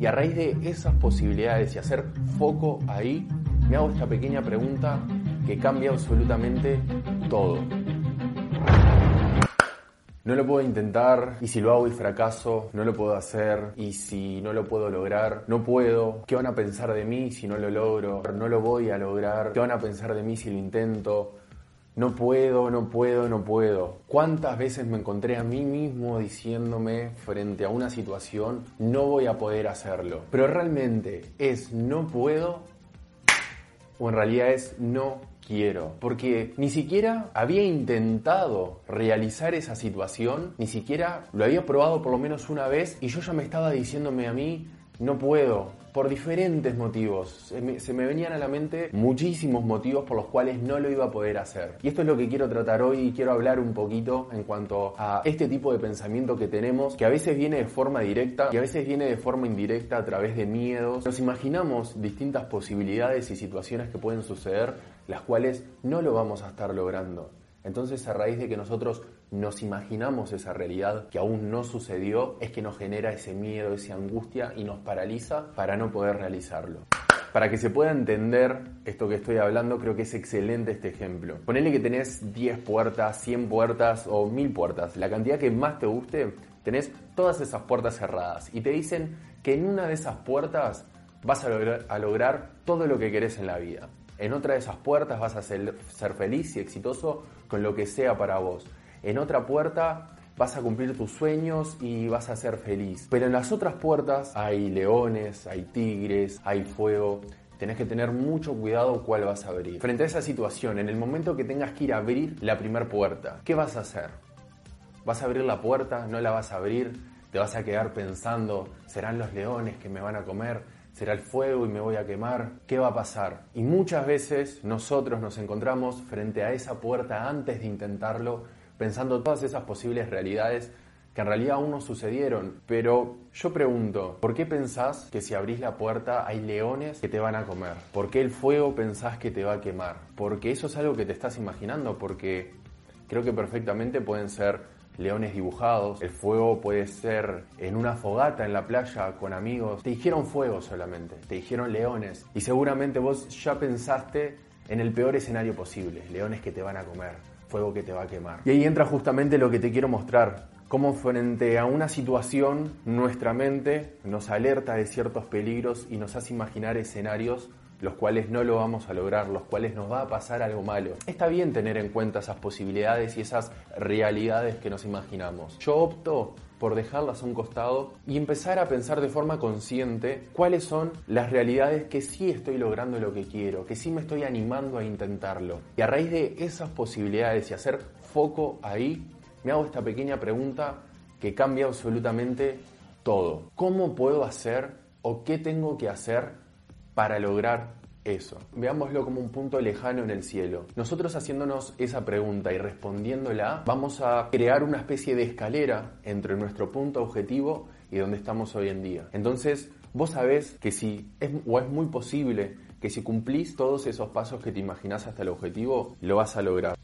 Y a raíz de esas posibilidades y hacer foco ahí, me hago esta pequeña pregunta que cambia absolutamente todo. No lo puedo intentar y si lo hago y fracaso, no lo puedo hacer y si no lo puedo lograr, no puedo. ¿Qué van a pensar de mí si no lo logro? No lo voy a lograr. ¿Qué van a pensar de mí si lo intento? No puedo, no puedo, no puedo. ¿Cuántas veces me encontré a mí mismo diciéndome frente a una situación, no voy a poder hacerlo? Pero realmente es no puedo o en realidad es no quiero. Porque ni siquiera había intentado realizar esa situación, ni siquiera lo había probado por lo menos una vez y yo ya me estaba diciéndome a mí, no puedo, por diferentes motivos. Se me, venían a la mente muchísimos motivos por los cuales no lo iba a poder hacer. Y esto es lo que quiero tratar hoy y quiero hablar un poquito en cuanto a este tipo de pensamiento que tenemos, que a veces viene de forma directa y a veces viene de forma indirecta a través de miedos. Nos imaginamos distintas posibilidades y situaciones que pueden suceder, las cuales no lo vamos a estar logrando. Entonces, a raíz de que nosotros nos imaginamos esa realidad que aún no sucedió, es que nos genera ese miedo, esa angustia y nos paraliza para no poder realizarlo. Para que se pueda entender esto que estoy hablando, creo que es excelente este ejemplo. Ponele que tenés 10 puertas, 100 puertas o 1000 puertas, la cantidad que más te guste, tenés todas esas puertas cerradas y te dicen que en una de esas puertas vas a lograr, todo lo que querés en la vida. En otra de esas puertas vas a ser, feliz y exitoso con lo que sea para vos. En otra puerta vas a cumplir tus sueños y vas a ser feliz. Pero en las otras puertas hay leones, hay tigres, hay fuego. Tenés que tener mucho cuidado cuál vas a abrir. Frente a esa situación, en el momento que tengas que ir a abrir la primera puerta, ¿qué vas a hacer? ¿Vas a abrir la puerta? ¿No la vas a abrir? ¿Te vas a quedar pensando, serán los leones que me van a comer? será el fuego y me voy a quemar, ¿qué va a pasar? Y muchas veces nosotros nos encontramos frente a esa puerta antes de intentarlo, pensando todas esas posibles realidades que en realidad aún no sucedieron. Pero yo pregunto, ¿por qué pensás que si abrís la puerta hay leones que te van a comer? ¿Por qué el fuego pensás que te va a quemar? Porque eso es algo que te estás imaginando, porque creo que perfectamente pueden ser leones dibujados. El fuego puede ser en una fogata en la playa con amigos. Te dijeron fuego solamente, te dijeron leones. Y seguramente vos ya pensaste en el peor escenario posible, leones que te van a comer, fuego que te va a quemar. Y ahí entra justamente lo que te quiero mostrar. Cómo frente a una situación nuestra mente nos alerta de ciertos peligros y nos hace imaginar escenarios los cuales no lo vamos a lograr, los cuales nos va a pasar algo malo. Está bien tener en cuenta esas posibilidades y esas realidades que nos imaginamos. Yo opto por dejarlas a un costado y empezar a pensar de forma consciente cuáles son las realidades que sí estoy logrando lo que quiero, que sí me estoy animando a intentarlo. Y a raíz de esas posibilidades y hacer foco ahí, me hago esta pequeña pregunta que cambia absolutamente todo. ¿Cómo puedo hacer o qué tengo que hacer para lograr eso. Veámoslo como un punto lejano en el cielo. Nosotros haciéndonos esa pregunta y respondiéndola, vamos a crear una especie de escalera entre nuestro punto objetivo y donde estamos hoy en día. Entonces, vos sabés que si es o es muy posible que si cumplís todos esos pasos que te imaginás hasta el objetivo, lo vas a lograr.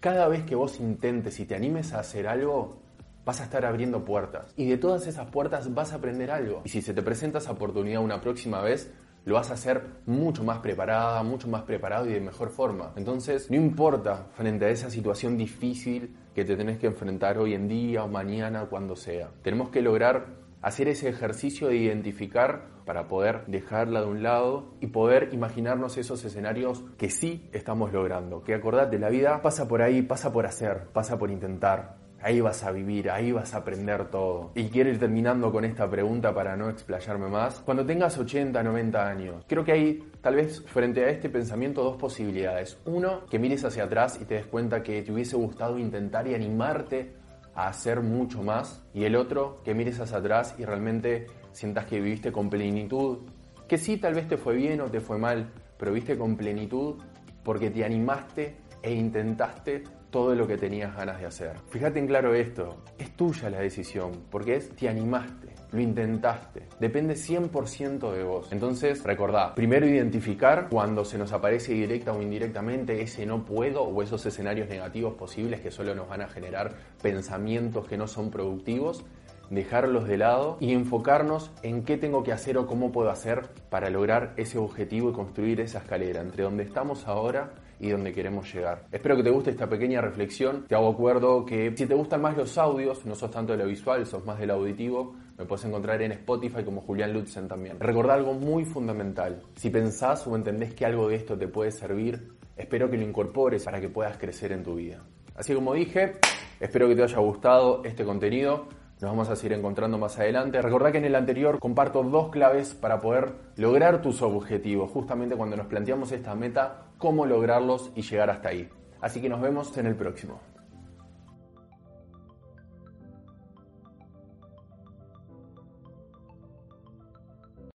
Cada vez que vos intentes y te animes a hacer algo, vas a estar abriendo puertas. Y de todas esas puertas vas a aprender algo. Y si se te presenta esa oportunidad una próxima vez, lo vas a hacer mucho más preparada, mucho más preparado y de mejor forma. Entonces, no importa frente a esa situación difícil que te tenés que enfrentar hoy en día o mañana, cuando sea. Tenemos que lograr hacer ese ejercicio de identificar para poder dejarla de un lado y poder imaginarnos esos escenarios que sí estamos logrando. Que acordate, la vida pasa por ahí, pasa por hacer, pasa por intentar, Ahí vas a vivir, ahí vas a aprender todo. Y quiero ir terminando con esta pregunta para no explayarme más. Cuando tengas 80, 90 años, creo que hay tal vez frente a este pensamiento dos posibilidades. Uno, que mires hacia atrás y te des cuenta que te hubiese gustado intentar y animarte a hacer mucho más. Y el otro, que mires hacia atrás y realmente sientas que viviste con plenitud, que sí, tal vez te fue bien o te fue mal, pero viste con plenitud porque te animaste e intentaste todo lo que tenías ganas de hacer. Fíjate en claro esto, es tuya la decisión, porque es te animaste, lo intentaste, depende 100% de vos. Entonces, recordá, primero identificar cuando se nos aparece directa o indirectamente ese no puedo o esos escenarios negativos posibles que solo nos van a generar pensamientos que no son productivos dejarlos de lado y enfocarnos en qué tengo que hacer o cómo puedo hacer para lograr ese objetivo y construir esa escalera entre donde estamos ahora y donde queremos llegar. Espero que te guste esta pequeña reflexión. Te hago acuerdo que si te gustan más los audios, no sos tanto de lo visual, sos más del auditivo, me puedes encontrar en Spotify como Julián Lutzen también. Recordá algo muy fundamental. Si pensás o entendés que algo de esto te puede servir, espero que lo incorpores para que puedas crecer en tu vida. Así como dije, espero que te haya gustado este contenido. Nos vamos a seguir encontrando más adelante. Recordá que en el anterior comparto dos claves para poder lograr tus objetivos, justamente cuando nos planteamos esta meta, cómo lograrlos y llegar hasta ahí. Así que nos vemos en el próximo.